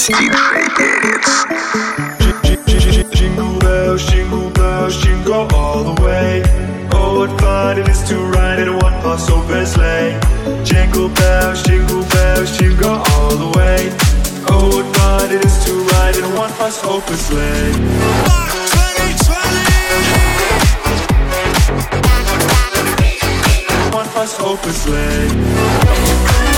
Диджей Перец. Jingle bells, jingle bells, jingle all the way. Oh, what fun it is to ride in a one-horse open sleigh. Jingle bells, jingle bells, jingle all the way. Oh, what fun it is to ride in a one-horse open sleigh. One-horse open sleigh.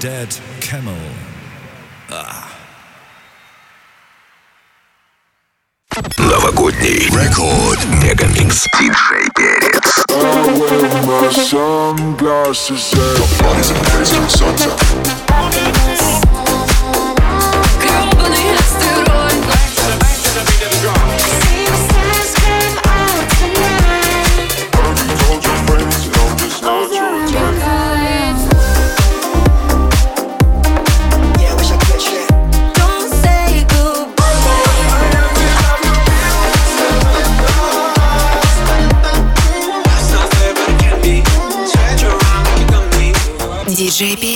dead camel. Ah. Новогодний рекорд Мегамикс Диджей Перец. Sunglasses. JP.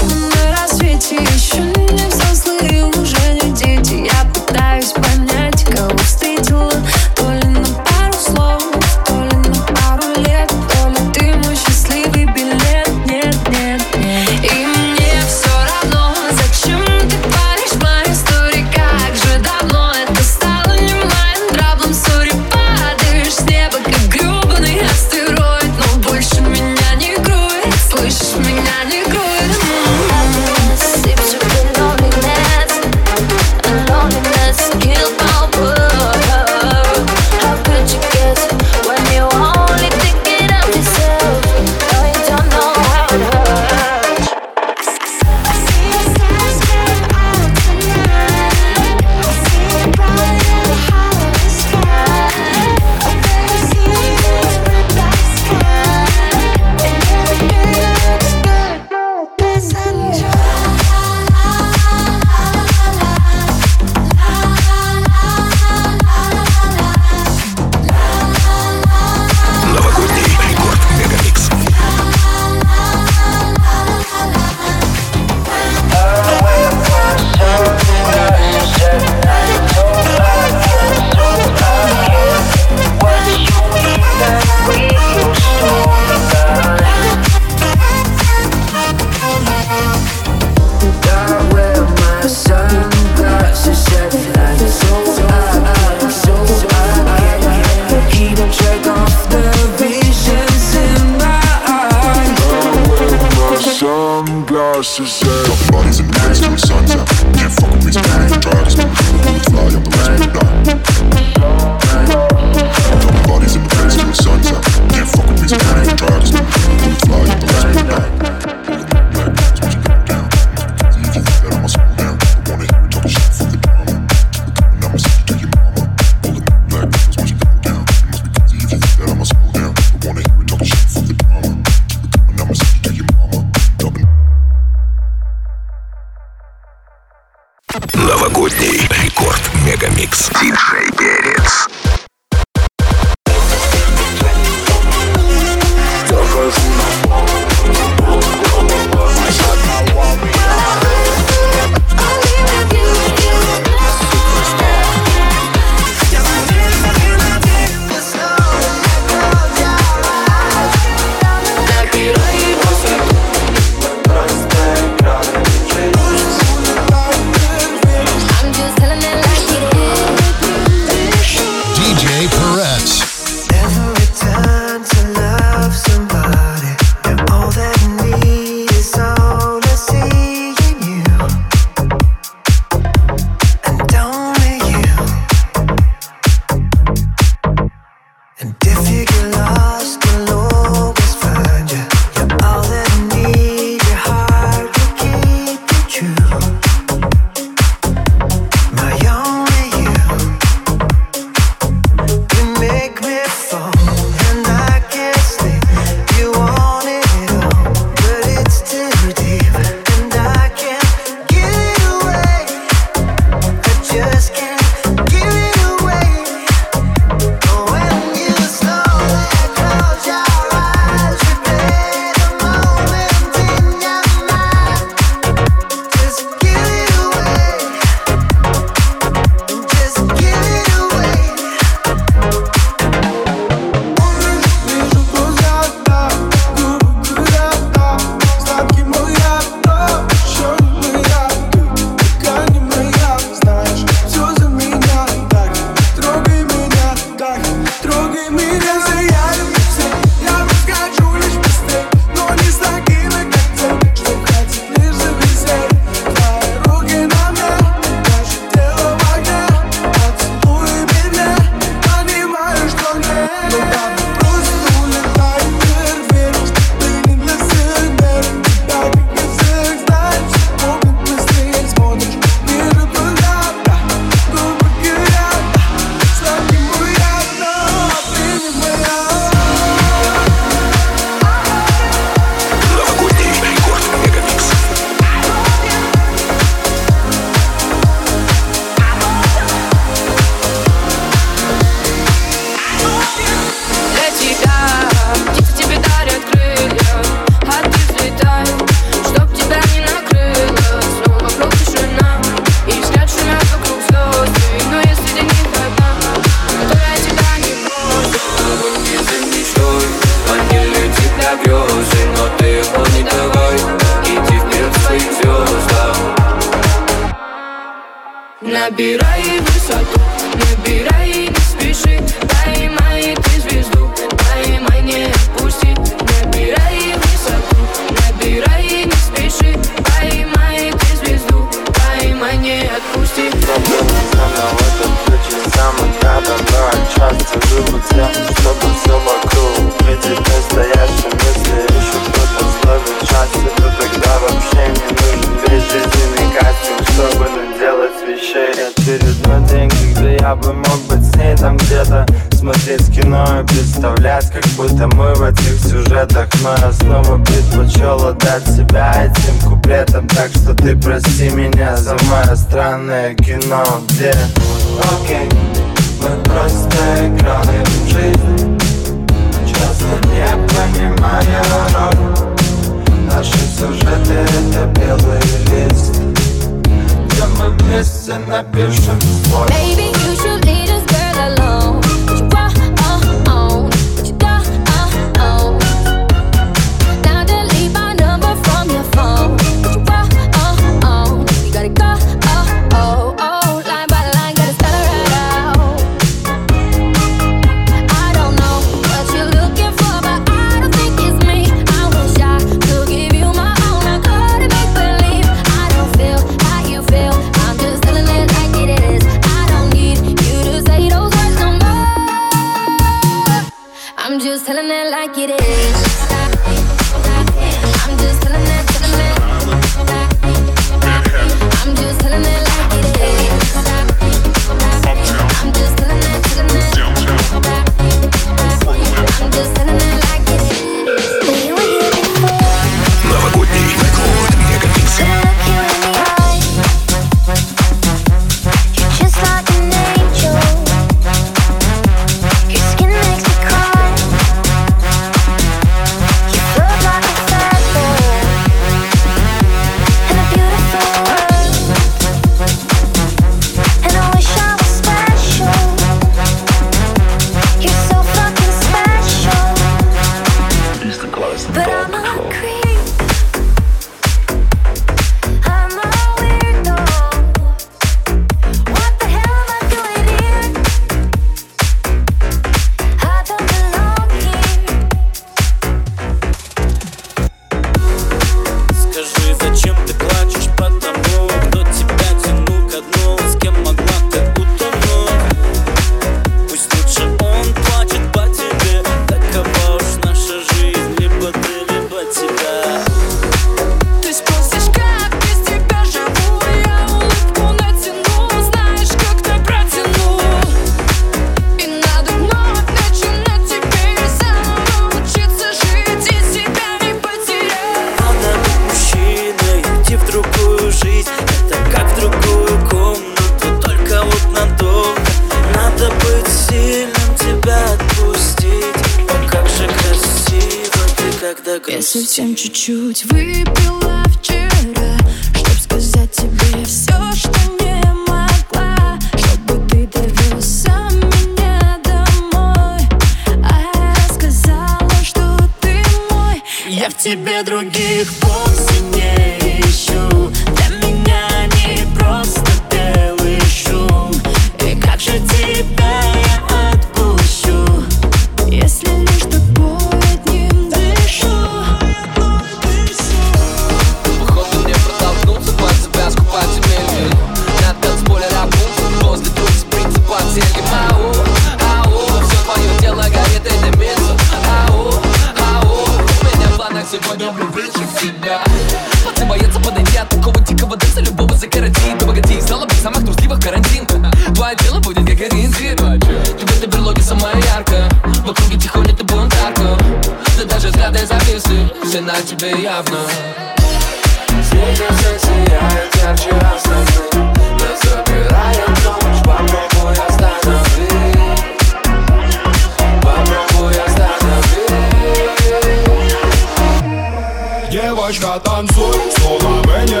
остановить Девочка, танцуй, словно мы не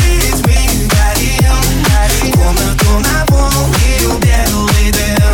ведь мы горим Комнату наполнил белый дым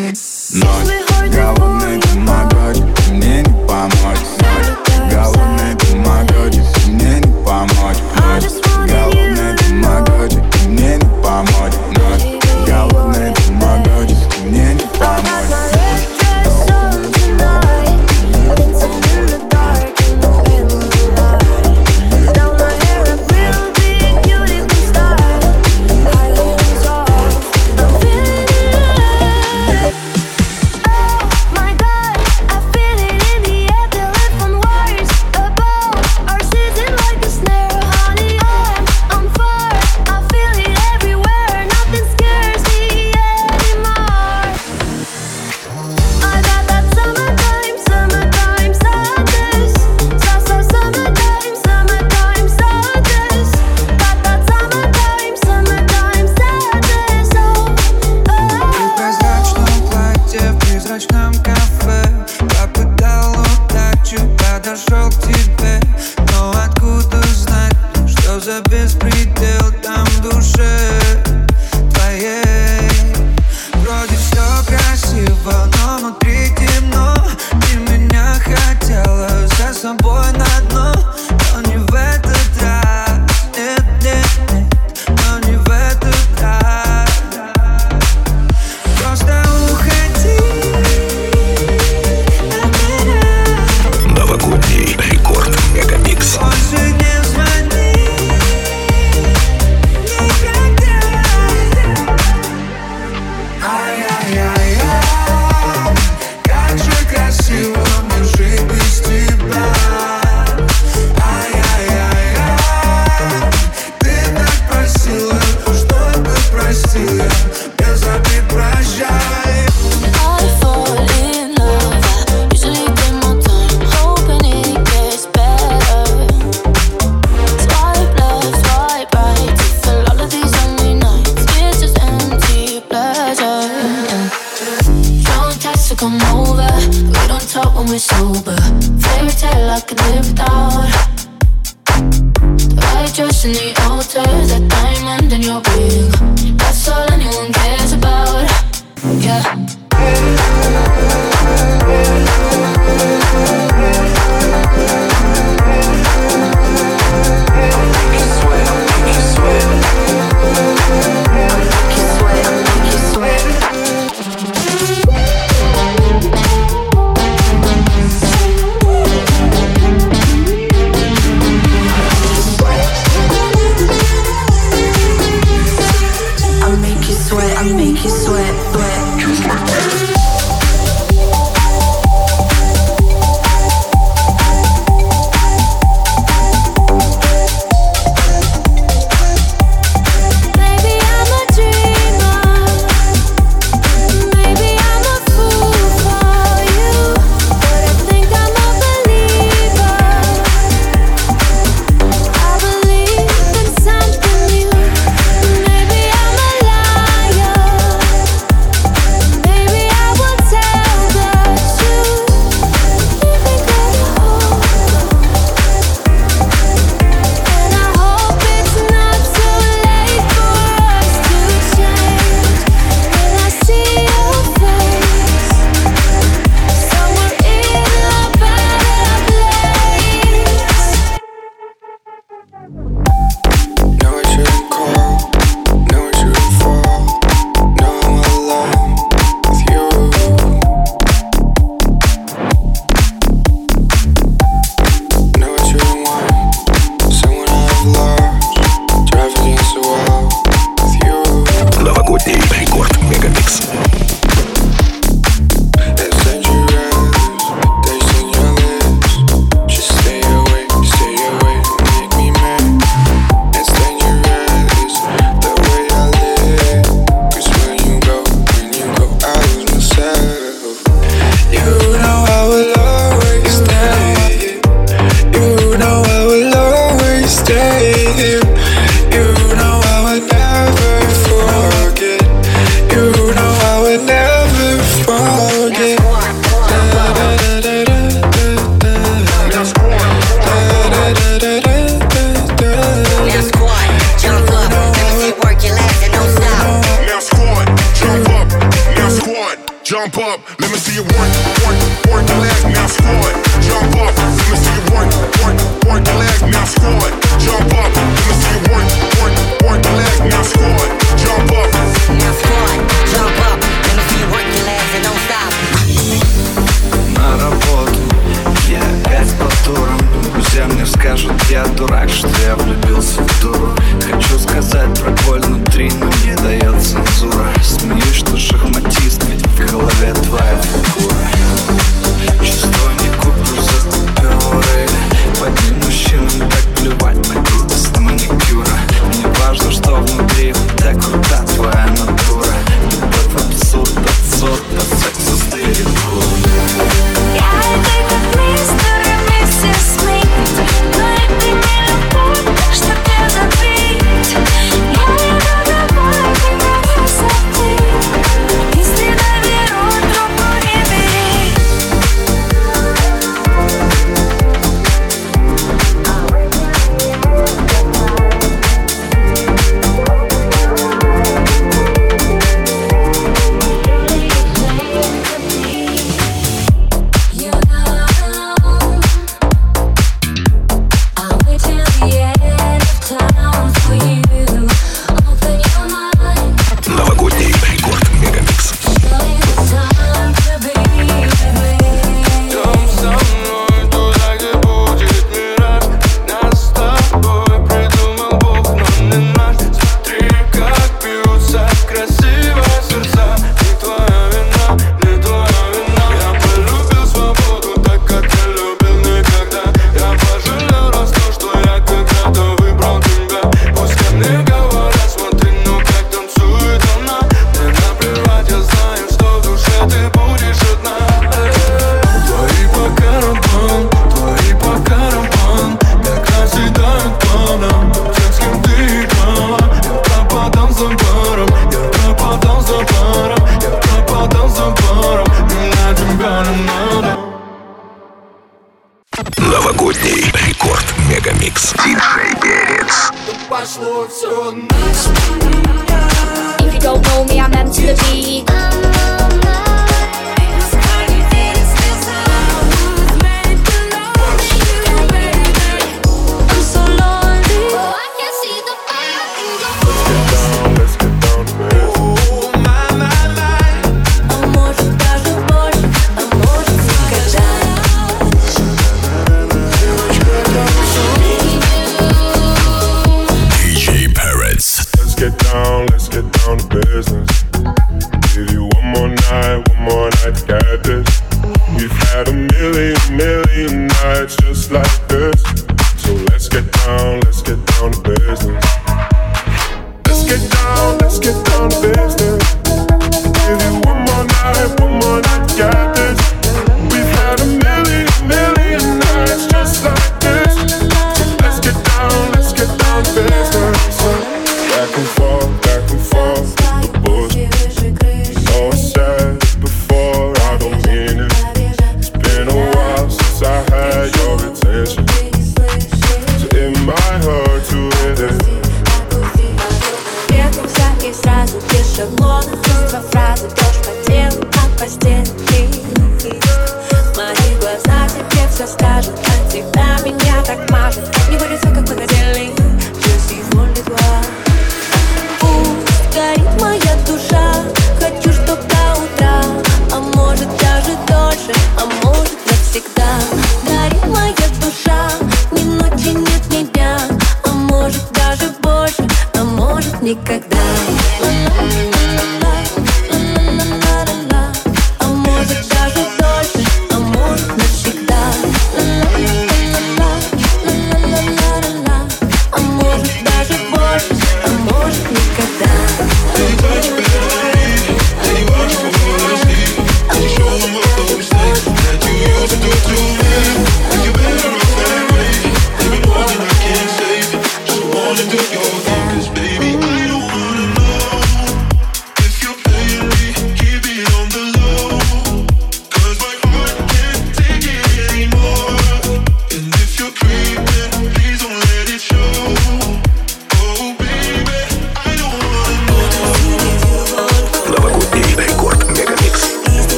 Ночь, голодный ты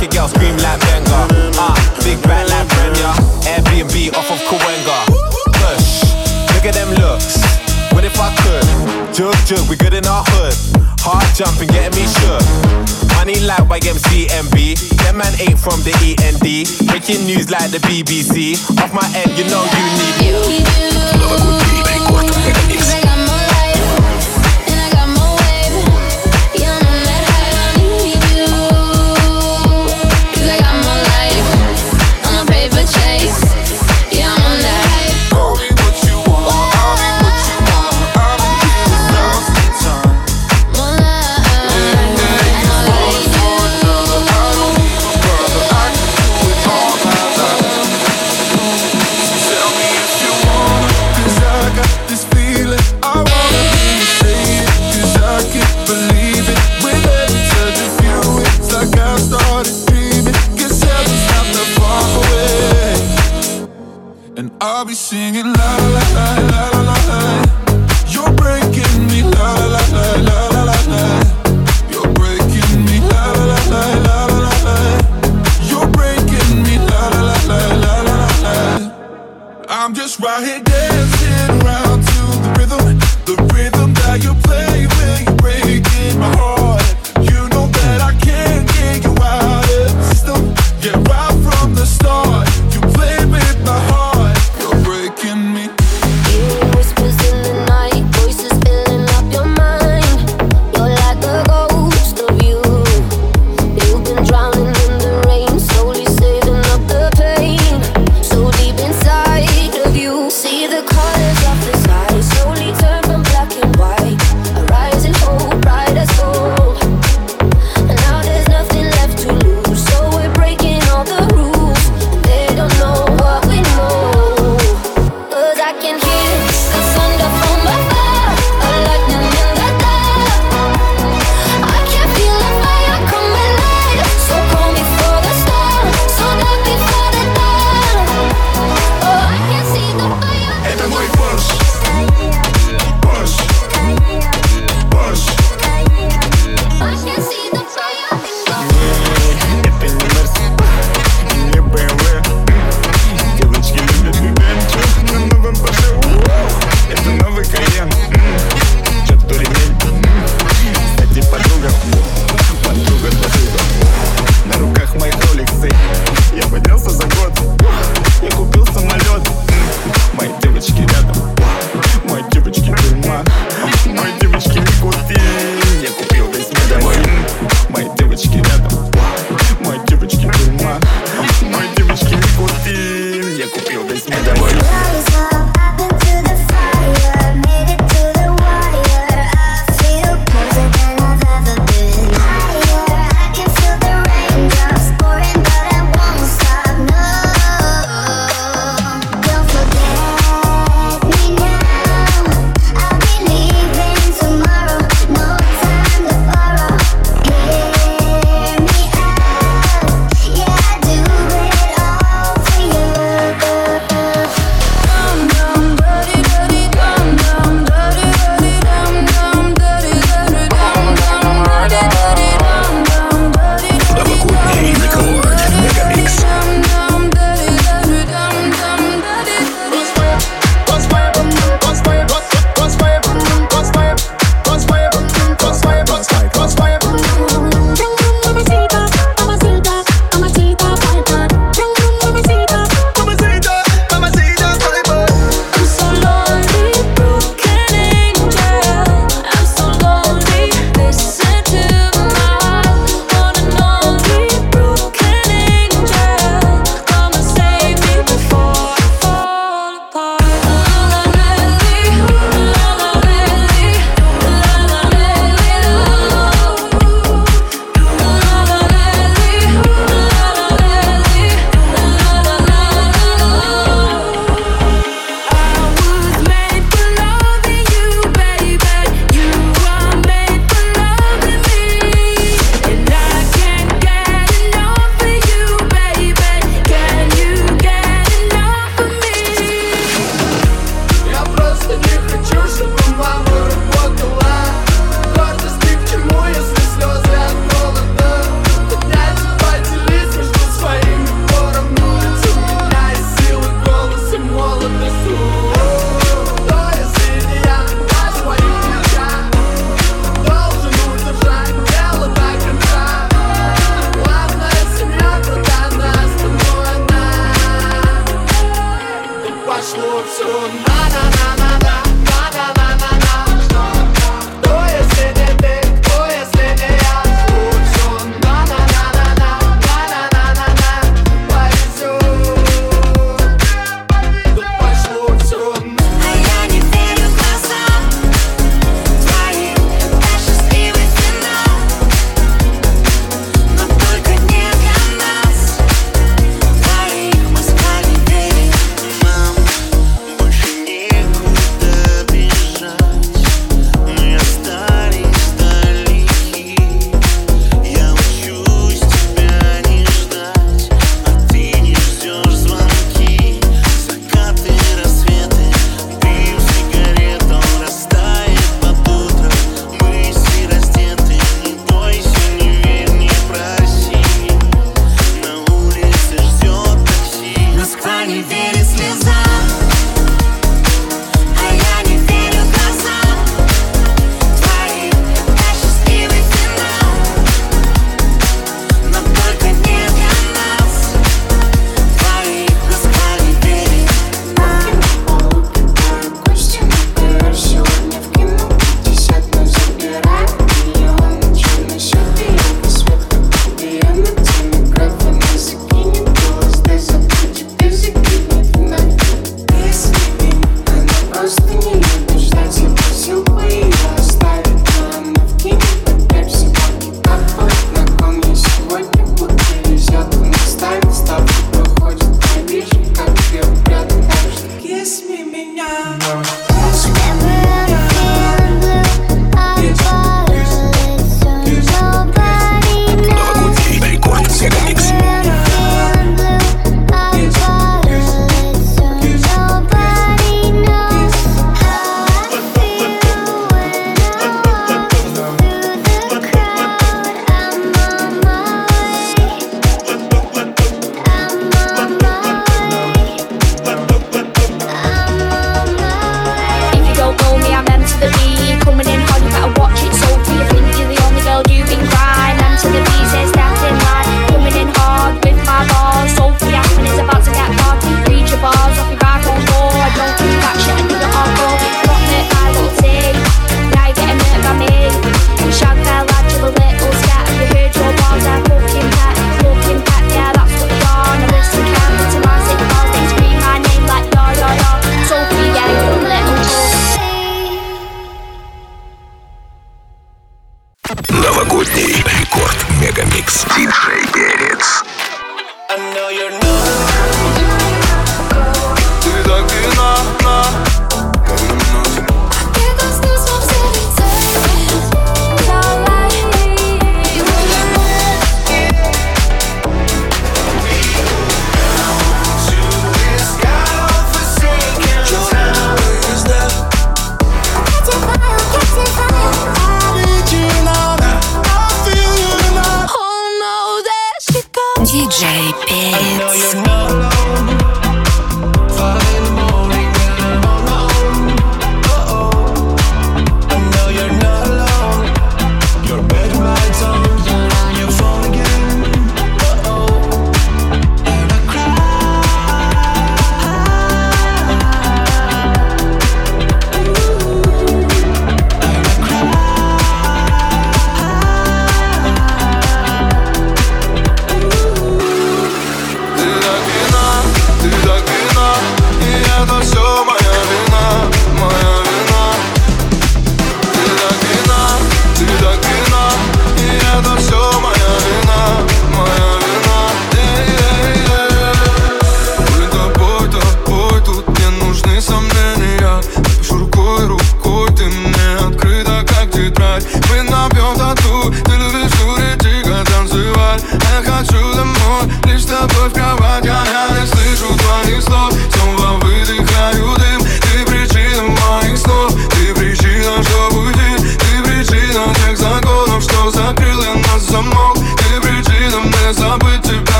make a girl scream like Benga. Ah, uh, big back like Brenya. Airbnb off of Kawenga. Push, look at them looks. What if I could? Jug, jug, we good in our hood. Hard jumping, getting me shook. Money like YMCMB. That man ain't from the END. Breaking news like the BBC. Off my head, you know you need. You.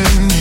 in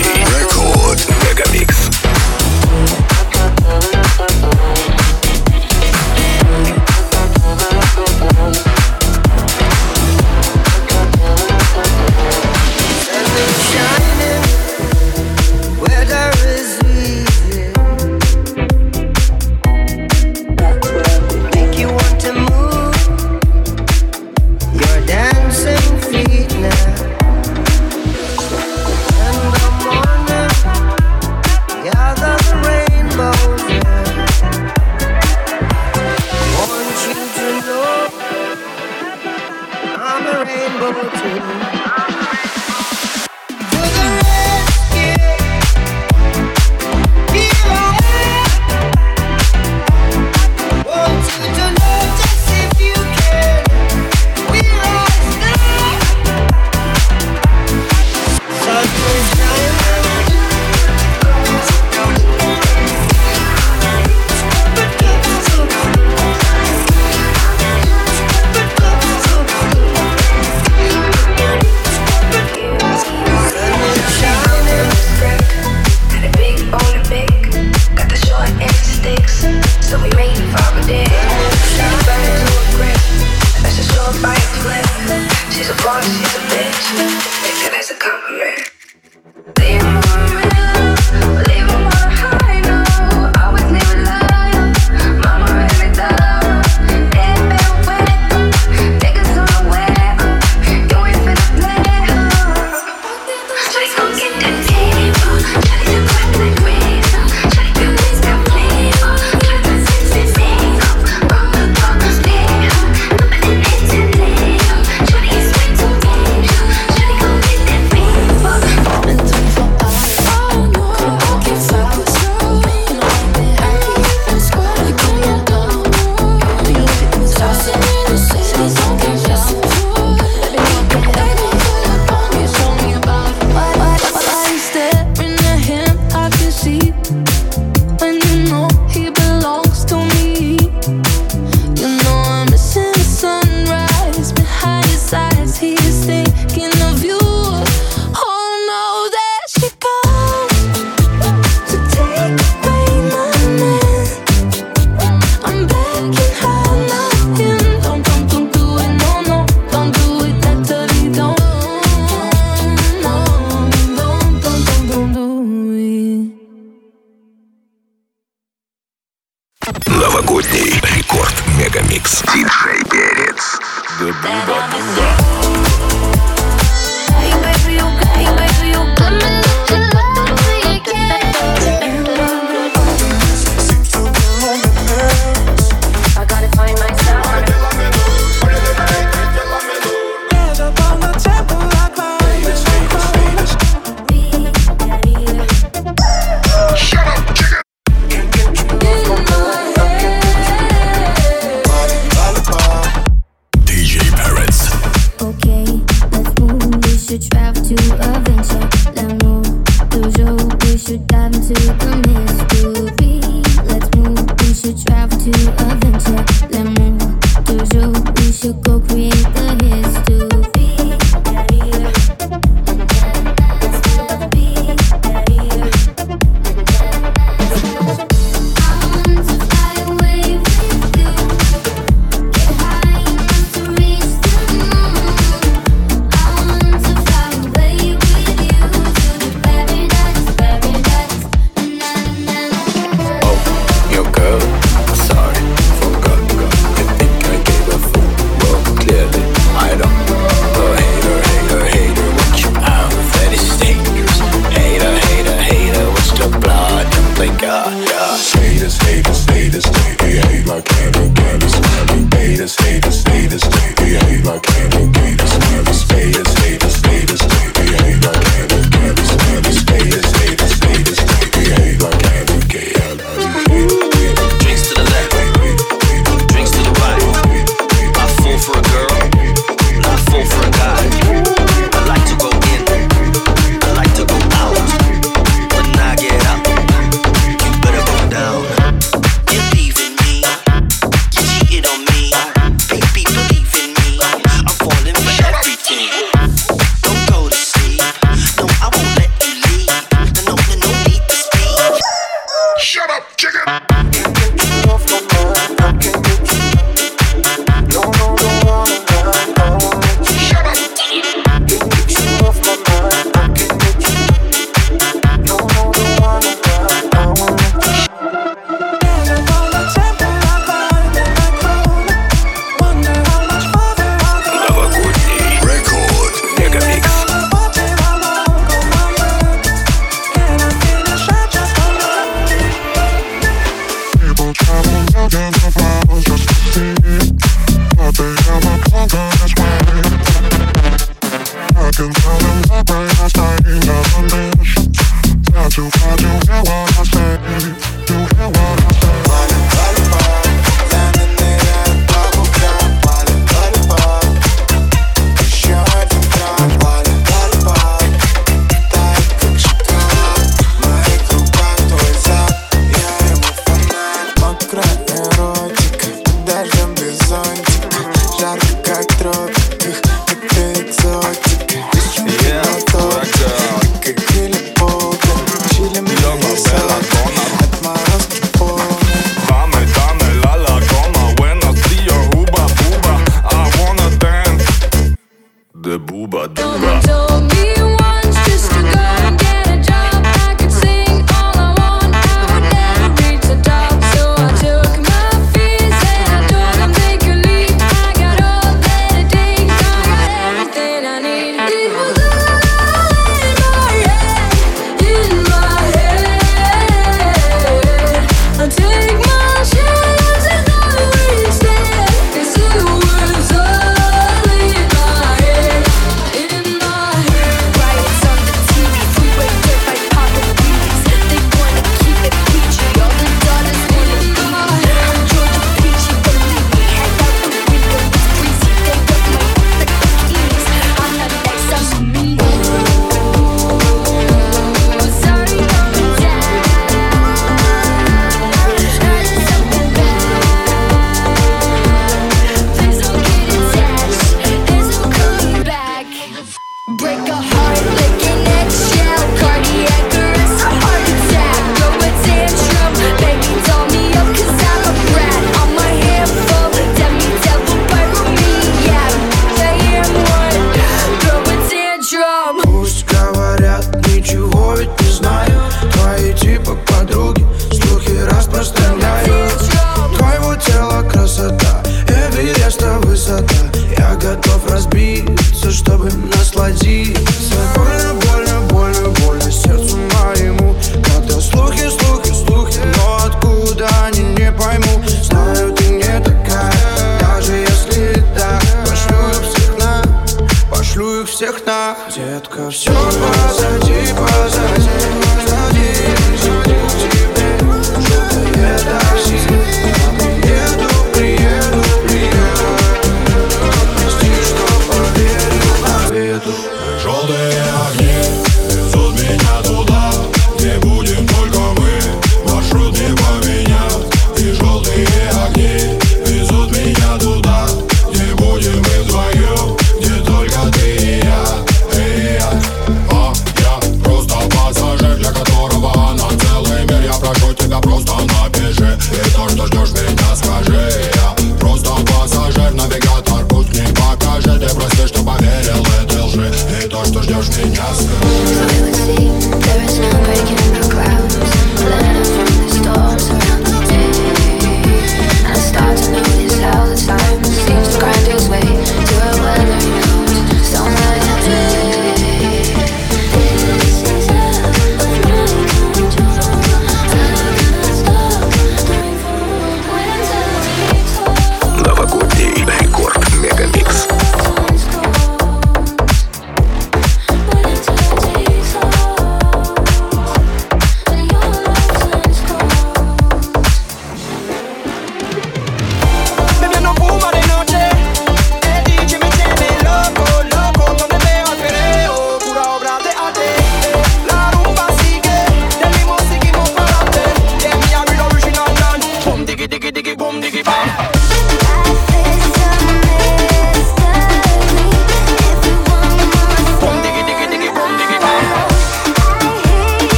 Record.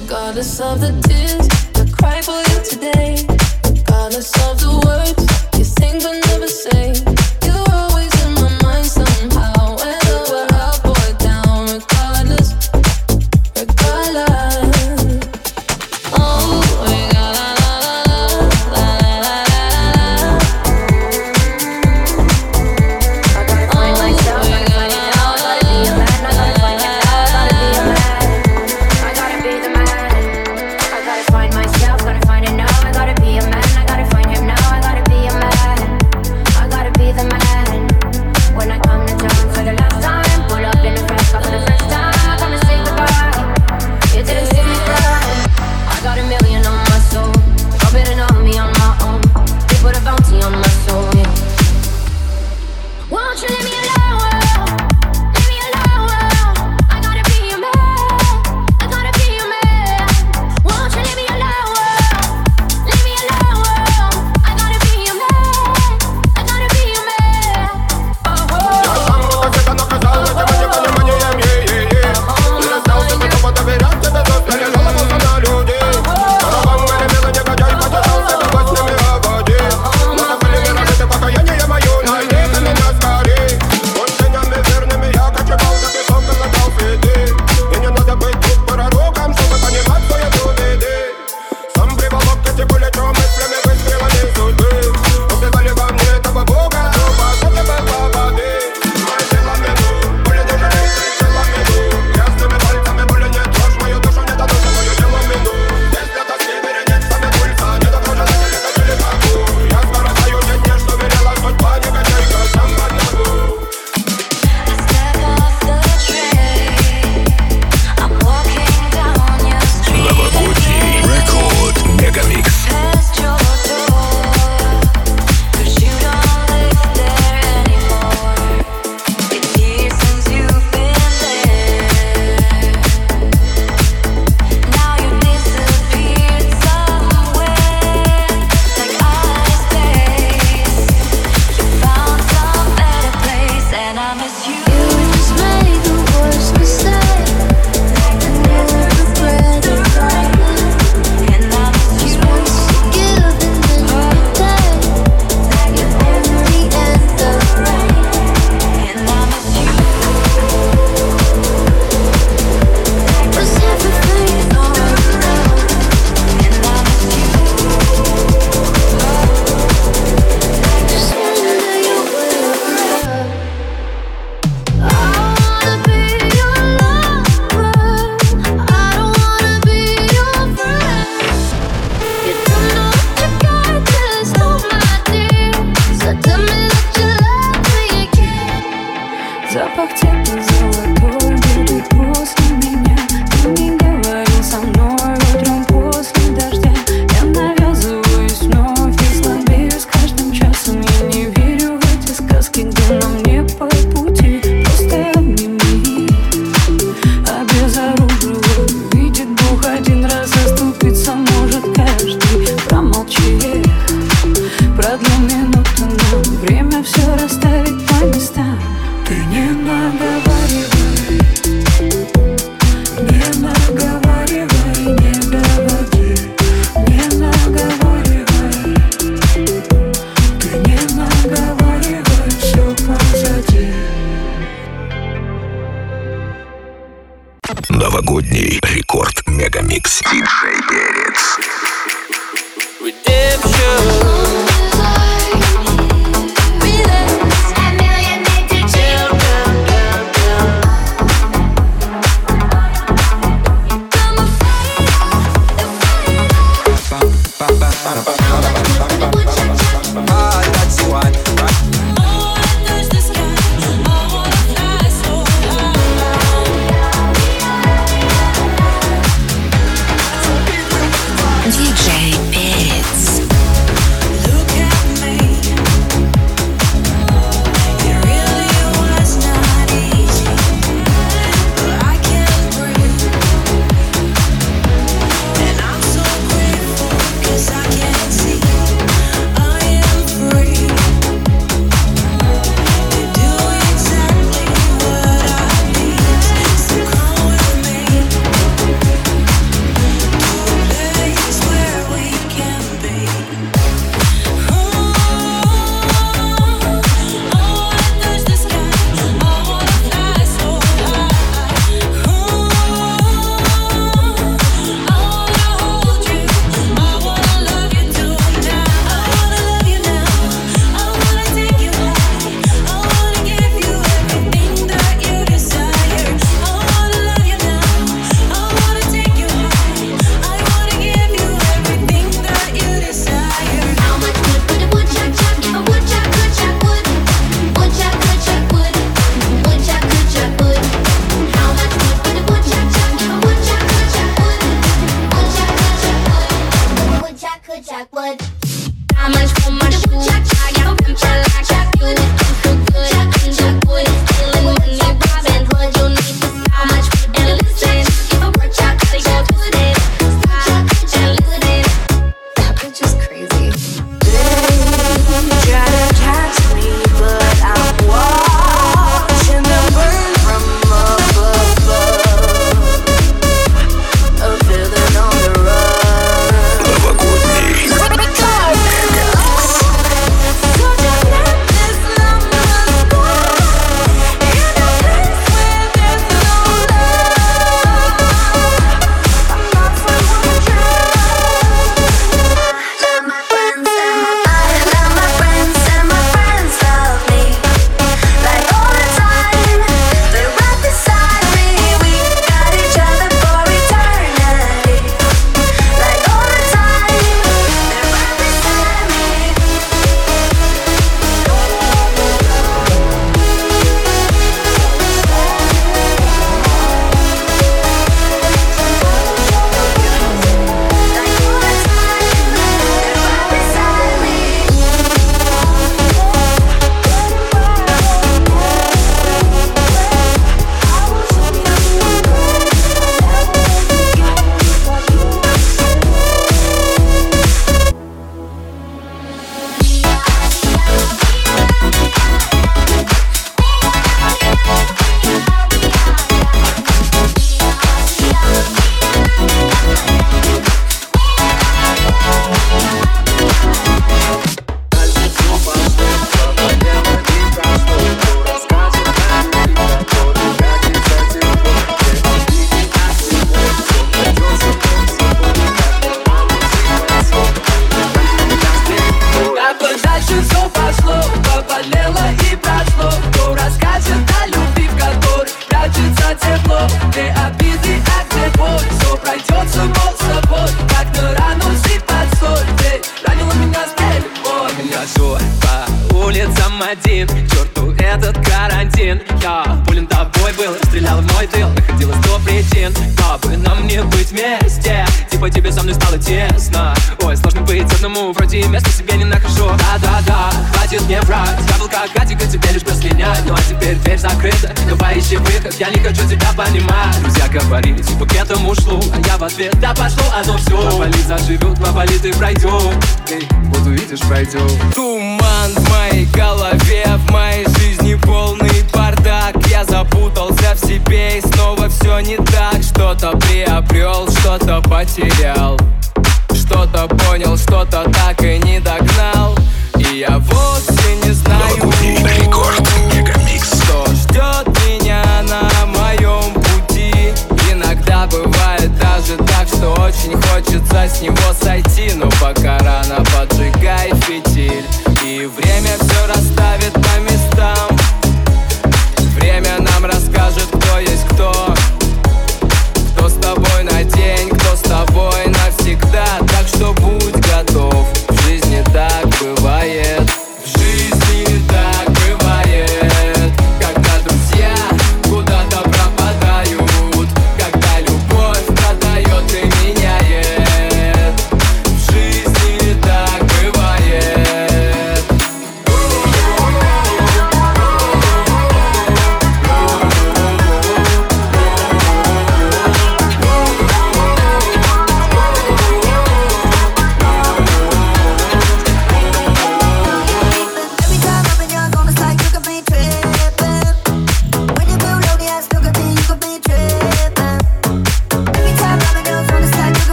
Regardless of the tears, I cry for you today. Regardless of the words.